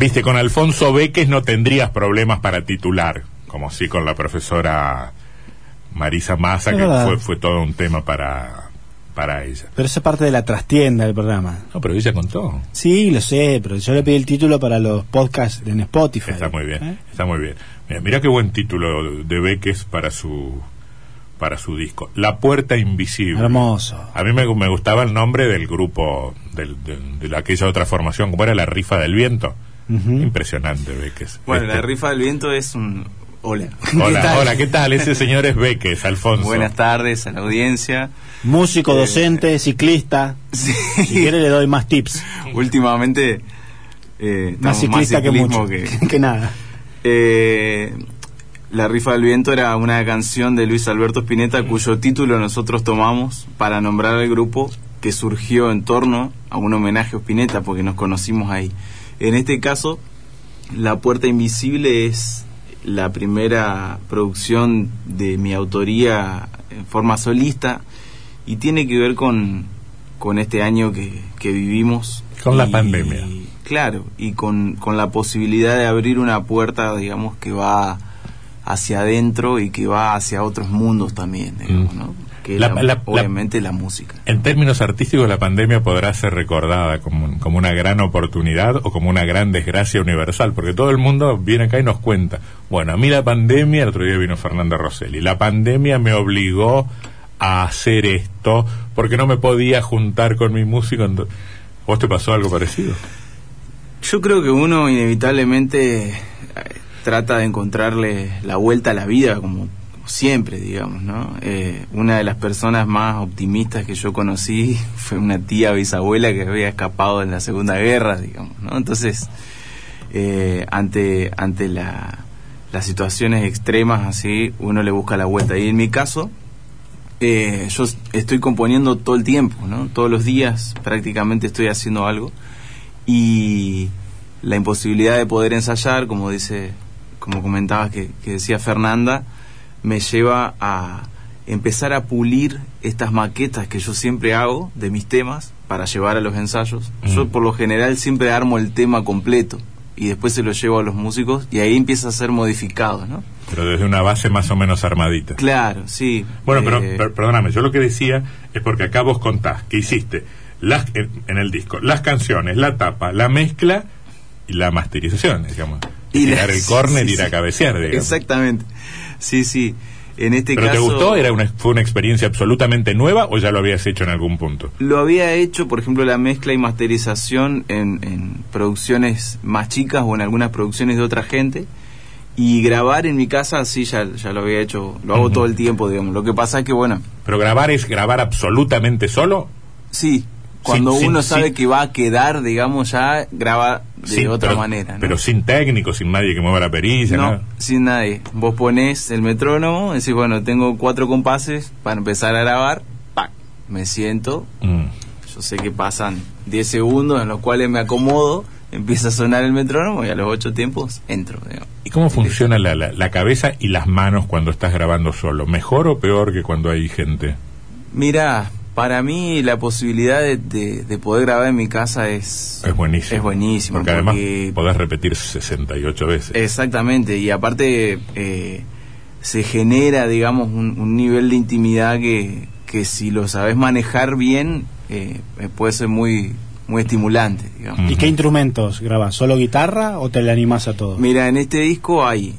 Viste, con Alfonso Beques no tendrías problemas para titular, como sí con la profesora Marisa Massa, Es que verdad. fue, fue todo un tema para, para ella. Pero esa es parte de la trastienda del programa. No, pero ella contó. Sí, lo sé, pero yo le pedí el título para los podcasts en Spotify. Está muy bien, ¿Eh? está muy bien. Mira, mira qué buen título de Beques para su para su disco. La puerta invisible. Hermoso. A mí me, me gustaba el nombre del grupo, del, de, la- aquella otra formación, como era la rifa del viento. Impresionante, Beques. Bueno, Este- la rifa del viento es un... Hola. Hola, ¿Qué tal? hola, ¿qué tal? Ese señor es Beques, Alfonso. Buenas tardes a la audiencia. Músico, Eh, docente, ciclista. Sí. Si quiere le doy más tips. Últimamente... eh, Más ciclista que mucho. Que, nada. Eh, la rifa del viento era una canción de Luis Alberto Spinetta cuyo título nosotros tomamos para nombrar al grupo que surgió en torno a un homenaje a Spinetta porque nos conocimos ahí. En este caso, La Puerta Invisible es la primera producción de mi autoría en forma solista y tiene que ver con, con este año que, que vivimos. Con la Y- pandemia. Claro, y con, con la posibilidad de abrir una puerta, digamos, que va hacia adentro y que va hacia otros mundos también, digamos, Mm. ¿no? Que La- la- la- la- obviamente la música. En términos artísticos, la pandemia podrá ser recordada como, como una gran oportunidad o como una gran desgracia universal, porque todo el mundo viene acá y nos cuenta. Bueno, a mí la pandemia, el otro día vino Fernando Rosselli, la pandemia me obligó a hacer esto porque no me podía juntar con mi músico. ¿Vos te pasó algo parecido? Yo creo que uno inevitablemente eh, trata de encontrarle la vuelta a la vida, como siempre, digamos, ¿no? Eh, una de las personas más optimistas que yo conocí fue una tía bisabuela que había escapado en la Segunda Guerra, digamos, ¿no? Entonces, eh, ante, ante la- las situaciones extremas así, uno le busca la vuelta. Y en mi caso, eh, yo estoy componiendo todo el tiempo, ¿no? Todos los días prácticamente estoy haciendo algo y la imposibilidad de poder ensayar, como dice, como comentabas que decía Fernanda, me lleva a empezar a pulir estas maquetas que yo siempre hago de mis temas para llevar a los ensayos. Yo Mm. por lo general siempre armo el tema completo y después se lo llevo a los músicos y ahí empieza a ser modificado, ¿no? Pero desde una base más o menos armadita. Claro, sí. Bueno, pero Eh, per- perdóname, yo lo que decía es porque acá vos contás que hiciste las, en, el disco las canciones, la tapa, la mezcla y la masterización, digamos. Y la- tirar el córner sí, ir a cabecear, digamos. Exactamente. Sí, sí. En este ¿Pero te caso gustó? ¿Era una, ¿Fue una experiencia absolutamente nueva o ya lo habías hecho en algún punto? Lo había hecho, por ejemplo, la mezcla y masterización en, en producciones más chicas o en algunas producciones de otra gente. Y grabar en mi casa, sí, ya, ya lo había hecho. Lo hago todo el tiempo, digamos. Lo que pasa es que, bueno, ¿Pero grabar es grabar absolutamente solo? sí, cuando uno sabe que va a quedar, digamos, ya graba de Sin- otra pero- manera. ¿no? Pero sin técnico, sin nadie que mueva la perilla, No, nada. sin nadie. Vos ponés el metrónomo, decís, bueno, tengo cuatro compases para empezar a grabar. ¡pac! Me siento, Mm. Yo sé que pasan 10 segundos en los cuales me acomodo, empieza a sonar el metrónomo y a los 8 tiempos entro. digamos. ¿Y cómo funciona la, la, la cabeza y las manos cuando estás grabando solo? ¿Mejor o peor que cuando hay gente? Mira, para mí la posibilidad de, de- de poder grabar en mi casa es... Es buenísimo. Es buenísimo. Porque además porque- podés repetir 68 veces. Exactamente, y aparte eh, se genera, digamos, un, un nivel de intimidad que, que si lo sabes manejar bien, eh, eh, puede ser muy, muy estimulante, digamos. ¿Y qué instrumentos grabas? ¿Solo guitarra o te le animás a todo? Mira, en este disco hay,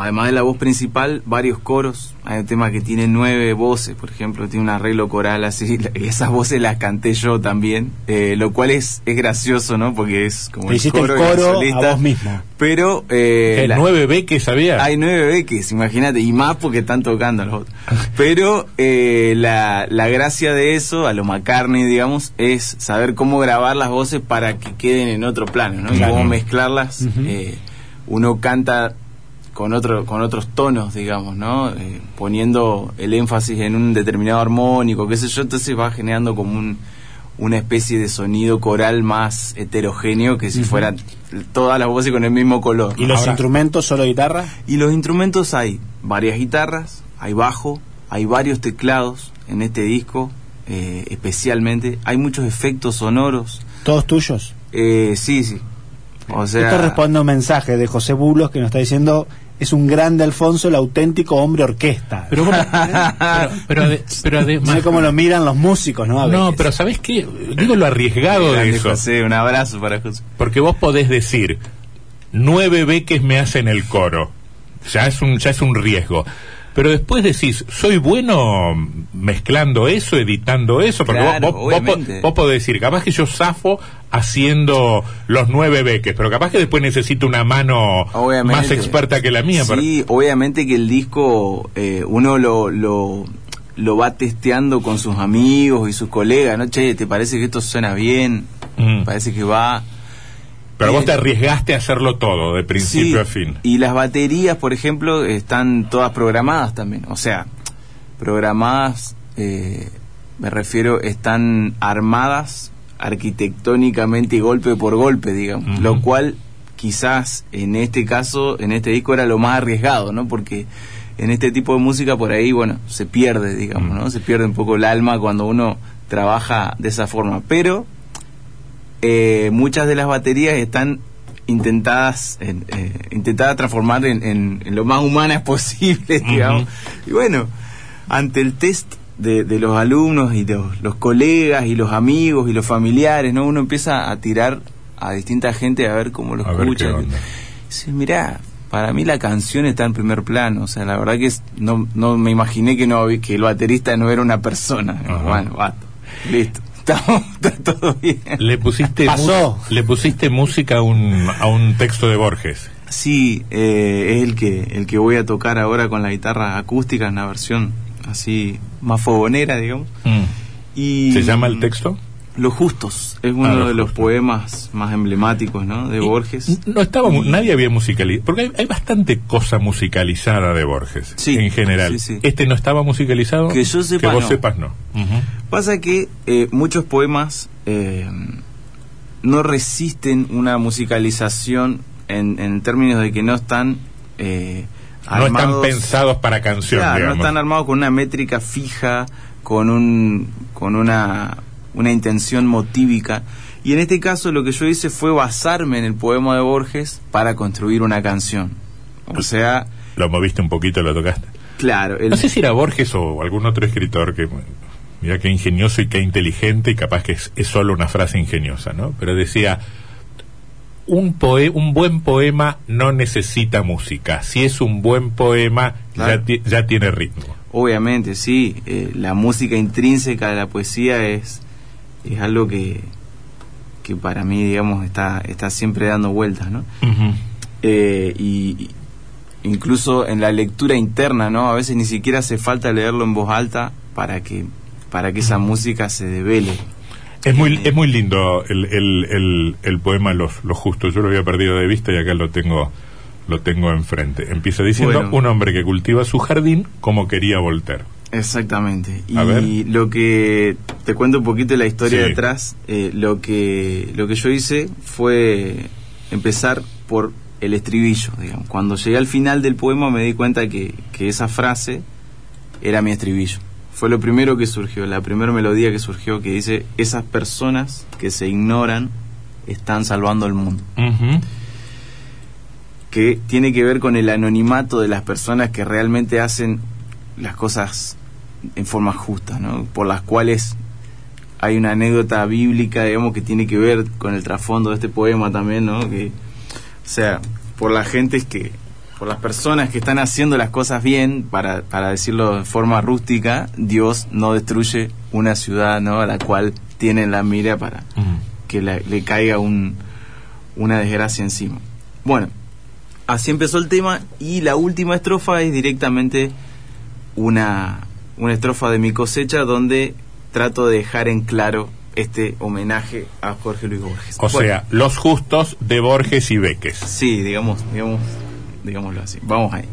además de la voz principal, varios coros. Hay un tema que tiene nueve voces, por ejemplo, tiene un arreglo coral así, y esas voces las canté yo también, eh, lo cual es, es gracioso, ¿no? Porque es como Te hiciste el coro solista. a vos mismo. Pero eh, ¿Qué, la- ¿Nueve B que sabía? hay nueve beques, imagínate, y más porque están tocando los otros. Pero eh, la, la gracia de eso, a lo McCartney, digamos, es saber cómo grabar las voces para que queden en otro plano, ¿no? Y cómo mezclarlas. Eh, uno canta con otro con otros tonos, digamos, ¿no? Eh, poniendo el énfasis en un determinado armónico, qué sé yo, entonces va generando como un, una especie de sonido coral más heterogéneo que si Ujú. fueran todas las voces con el mismo color. ¿Y los Ahora- instrumentos solo guitarra? Y los instrumentos hay varias guitarras, hay bajo, hay varios teclados en este disco, eh, especialmente. Hay muchos efectos sonoros, ¿Todos tuyos? Eh, sí, sí. O sea, Esto responde a un mensaje de José Bulos que nos está diciendo es un grande Alfonso, el auténtico hombre orquesta. Pero, ¿cómo- pero, pero, ade- pero no sé cómo lo miran los músicos, ¿no? A No, veces. pero ¿sabés qué? Digo lo arriesgado de eso. José, un abrazo para José. Porque vos podés decir, nueve beques me hacen el coro. Ya es un, ya es un riesgo. Pero después decís, soy bueno mezclando eso, editando eso, porque vos- Claro, vos, vos, podés decir, capaz que yo zafo haciendo los nueve beques, pero capaz que después necesito una mano Obviamente. más experta que la mía. para- Sí, obviamente que el disco eh, uno lo, lo, lo va testeando con sus amigos y sus colegas, ¿no? Che, ¿te parece que esto suena bien? Mm. Parece que va. Pero vos Eh, te arriesgaste a hacerlo todo, de principio Sí, a fin. Y las baterías, por ejemplo, están todas programadas también. O sea, programadas, eh, me refiero, están armadas arquitectónicamente golpe por golpe, digamos. Lo cual quizás en este caso, en este disco era lo más arriesgado, ¿no? Porque en este tipo de música por ahí, bueno, se pierde, digamos, ¿no? Se pierde un poco el alma cuando uno trabaja de esa forma. Pero eh, muchas de las baterías están intentadas en, eh, intentadas transformar en, en- en lo más humanas posible, digamos. Y bueno, ante el test de, de los alumnos y de los, los colegas y los amigos y los familiares, ¿no? Uno empieza a tirar a distinta gente a ver cómo lo A escucha. Dice, mirá, para mí la canción está en primer plano, o sea, la verdad que no, no me imaginé que no que el baterista no era una persona. Bueno, listo, estamos, está todo bien. Le pusiste, Pasó. le pusiste música a un, a un texto de Borges. Sí, eh, es el que el que voy a tocar ahora con la guitarra acústica en una versión así más fogonera, digamos. Y ¿Se llama el texto? Los Justos es uno Ah, Los de los Justos. poemas más emblemáticos, ¿no? De Y Borges. No estaba, nadie había musicalizado, porque hay, hay bastante cosa musicalizada de Borges, Sí, en general. sí, sí. Este no estaba musicalizado. Que yo sepa, Que vos no. sepas, no. Pasa que eh, muchos poemas eh, no resisten una musicalización en, en términos de que no están eh, No están armados- pensados para canción, Claro, no digamos. están armados con una métrica fija, con un con una una intención motívica. Y en este caso lo que yo hice fue basarme en el poema de Borges para construir una canción. O sea, Lo moviste un poquito, lo tocaste. claro, el- No sé si era Borges o algún otro escritor que, mira qué ingenioso y qué inteligente y capaz que es, es solo una frase ingeniosa, ¿no? Pero decía, un, poe un buen poema no necesita música. Si es un buen poema, Claro. ya, ti- ya tiene ritmo. obviamente sí, eh, la música intrínseca de la poesía es, es algo que, que para mí, digamos, está, está siempre dando vueltas, ¿no? Eh, y y incluso en la lectura interna, ¿no? A veces ni siquiera hace falta leerlo en voz alta para que para que esa música se devele. Es muy, es muy lindo el, el, el, el poema Los, Los Justos. Yo lo había perdido de vista y acá lo tengo, lo tengo enfrente. Empieza diciendo, Bueno. un hombre que cultiva su jardín como quería Voltaire. Exactamente. A ver. Y lo que te cuento un poquito la historia Sí. detrás, eh, lo que lo que yo hice fue empezar por el estribillo, digamos. Cuando llegué al final del poema me di cuenta que, que esa frase era mi estribillo. Fue lo primero que surgió, la primera melodía que surgió que dice, esas personas que se ignoran están salvando el mundo. Que tiene que ver con el anonimato de las personas que realmente hacen las cosas en forma justa, ¿no? Por las cuales hay una anécdota bíblica, digamos, que tiene que ver con el trasfondo de este poema también, ¿no? Que, o sea, por las gentes que, por las personas que están haciendo las cosas bien, para, para decirlo de forma rústica, Dios no destruye una ciudad, ¿no? A la cual tienen la mira para que la- le caiga un, una desgracia encima. Bueno, así empezó el tema y la última estrofa es directamente una, una estrofa de mi cosecha donde trato de dejar en claro este homenaje a Jorge Luis Borges. O Bueno, sea, Los Justos de Borges y Beques. sí, digamos, digamos, digámoslo así. Vamos ahí.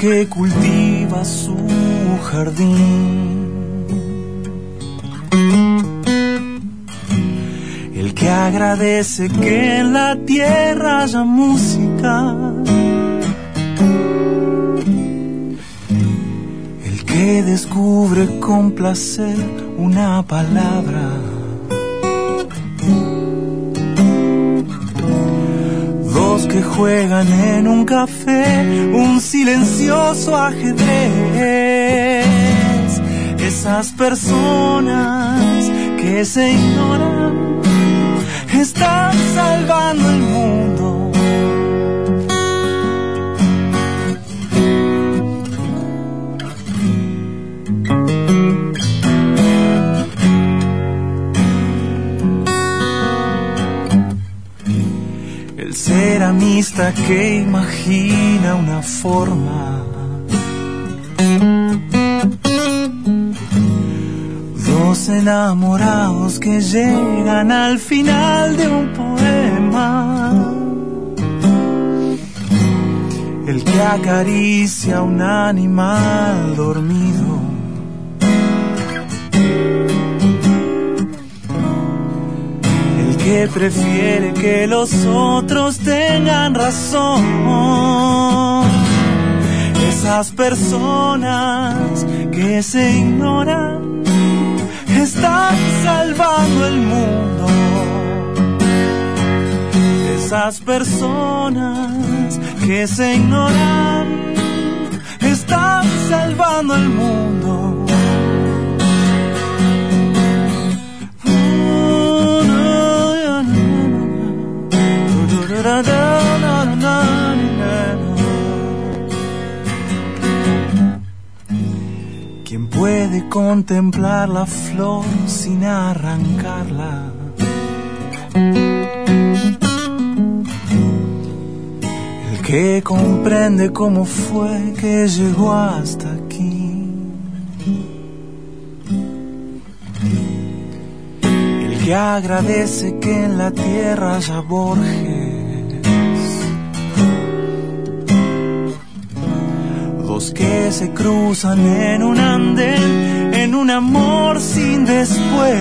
Que cultiva su jardín. El que agradece que en la tierra haya música. El que descubre con placer una palabra. Que juegan en un café un silencioso ajedrez. Esas personas que se ignoran están salvando el mundo. Ceramista que imagina una forma. Dos enamorados que llegan al final de un poema. El que acaricia a un animal dormido. Prefiere que los otros tengan razón. Esas personas que se ignoran están salvando el mundo. Esas personas que se ignoran están salvando el mundo. ¿Quién puede contemplar la flor sin arrancarla? El que comprende cómo fue que llegó hasta aquí. El que agradece que en la tierra haya Borges. Dos que se cruzan en un andén, en un amor sin después.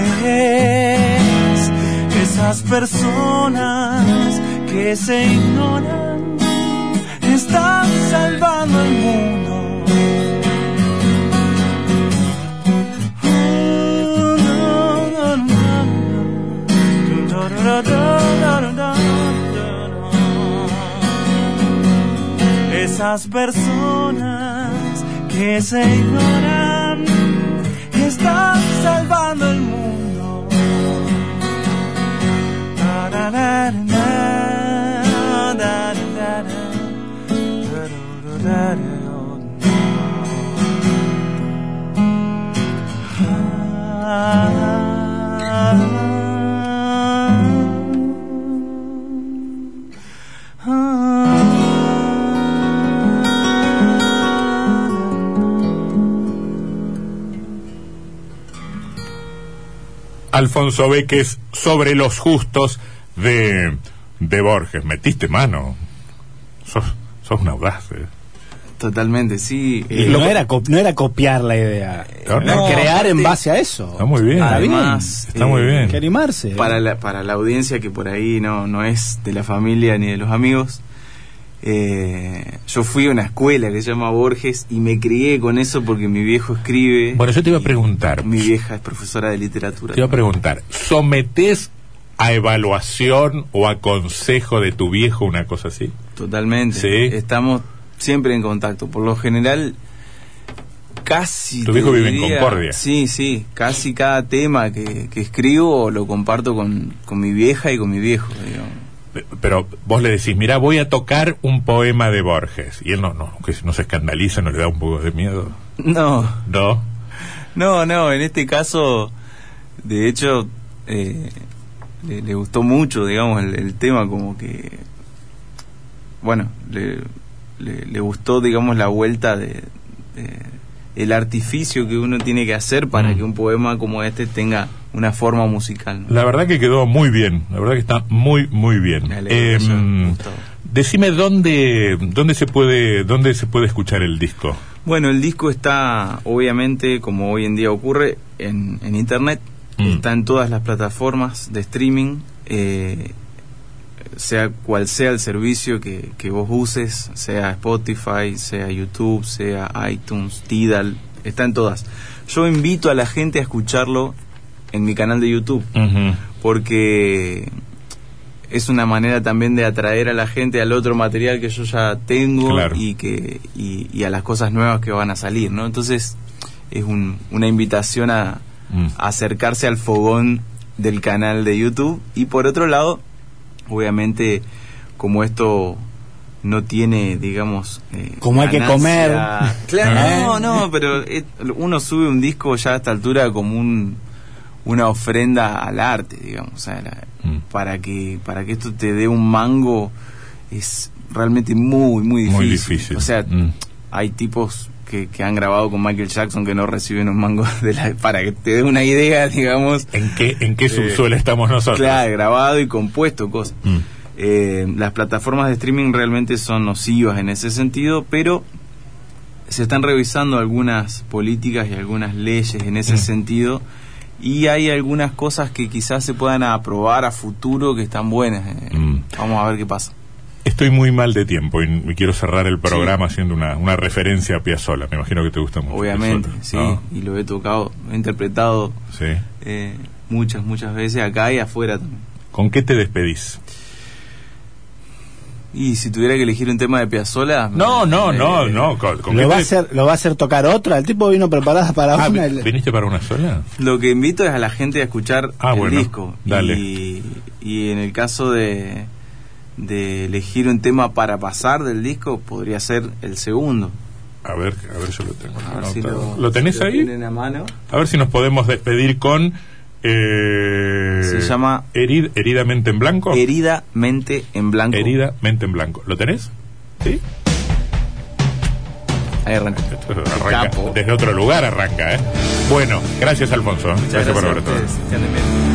Esas personas que se ignoran están salvando el mundo. Esas personas que se ignoran están Alfonso Beques sobre los justos de, de Borges. Metiste mano. Sos, sos un audaz. eh. Totalmente, sí. Y eh, no, era no era copiar la idea, No, era no, crear en base a eso. Está muy bien. Además, Está muy bien. Hay que animarse. para la, para la audiencia que por ahí no, no es de la familia ni de los amigos, eh, yo fui a una escuela que se llama Borges y me crié con eso porque mi viejo escribe. Bueno, yo te iba a preguntar. Mi vieja es profesora de literatura. Te iba a preguntar, ¿sometés a evaluación o a consejo de tu viejo una cosa así? Totalmente. Sí. Estamos siempre en contacto. Por lo general, casi. Tu viejo vive en Concordia. Sí, sí. Casi cada tema que, que escribo lo comparto con, con mi vieja y con mi viejo. digamos. Pero vos le decís, mira, voy a tocar un poema de Borges. Y él no, no, que no se escandaliza, no le da un poco de miedo. No, No. no, no. En este caso, de hecho, eh, le, le gustó mucho, digamos, el, el tema, como que. Bueno, le, le, le gustó, digamos, la vuelta de, de- el artificio que uno tiene que hacer para Mm. que un poema como este tenga una forma musical. ¿no? La verdad que quedó muy bien, la verdad que está muy, muy bien. Em. Decime dónde, dónde se puede, dónde se puede escuchar el disco. Bueno, el disco está, obviamente, como hoy en día ocurre, en, en internet. Mm. Está en todas las plataformas de streaming. eh, sea cual sea el servicio que, que vos uses, sea Spotify, sea YouTube, sea iTunes, Tidal, está en todas. Yo invito a la gente a escucharlo en mi canal de YouTube, porque es una manera también de atraer a la gente al otro material que yo ya tengo Claro. y que y, y a las cosas nuevas que van a salir, ¿no? Entonces es un- una invitación a, Mm. a acercarse al fogón del canal de YouTube y por otro lado, obviamente como esto no tiene, digamos, eh, Como hay que comer. Claro, ¿Eh? no, no, pero eh, uno sube un disco ya a esta altura como un una ofrenda al arte, digamos, o sea, la- Mm. para que para que esto te dé un mango es realmente muy muy difícil. Muy difícil. O sea, Mm. hay tipos que, que han grabado con Michael Jackson que no reciben un mango de la, para que te dé una idea, digamos. ¿En qué, en qué Eh, subsuelo estamos nosotros? Claro, grabado y compuesto cosas. Mm. Eh, las plataformas de streaming realmente son nocivas en ese sentido, pero se están revisando algunas políticas y algunas leyes en ese Mm. sentido y hay algunas cosas que quizás se puedan aprobar a futuro que están buenas. Eh, Mm. Vamos a ver qué pasa. Estoy muy mal de tiempo y, quiero cerrar el programa haciendo una, una referencia a Piazzolla. Me imagino que te gusta mucho. Obviamente, Piazzolla, sí, ¿no? y lo he tocado, he interpretado Sí. eh, muchas, muchas veces acá y afuera también. ¿Con qué te despedís? Y si tuviera que elegir un tema de Piazzolla... No, no, eh, no, no. ¿Con, con qué ¿Lo va, a te- hacer, ¿Lo va a hacer tocar otra? El tipo vino preparado para Ah, una. vi- ¿viniste para una sola? Lo que invito es a la gente a escuchar Ah, el bueno, disco. dale. Y, y en el caso de, de elegir un tema para pasar del disco, podría ser el segundo. A ver, a ver, yo lo tengo. A ver si lo, ¿Lo tenés si ahí? a mano. A ver si nos podemos despedir con. eh, Se llama- Herid- Heridamente en blanco. Herida, mente en blanco. Herida, mente en blanco. ¿Lo tenés? Sí. Ahí arranca. Desde otro lugar arranca, ¿eh? Bueno, gracias, Alfonso. Muchas gracias por gracias a haber estado.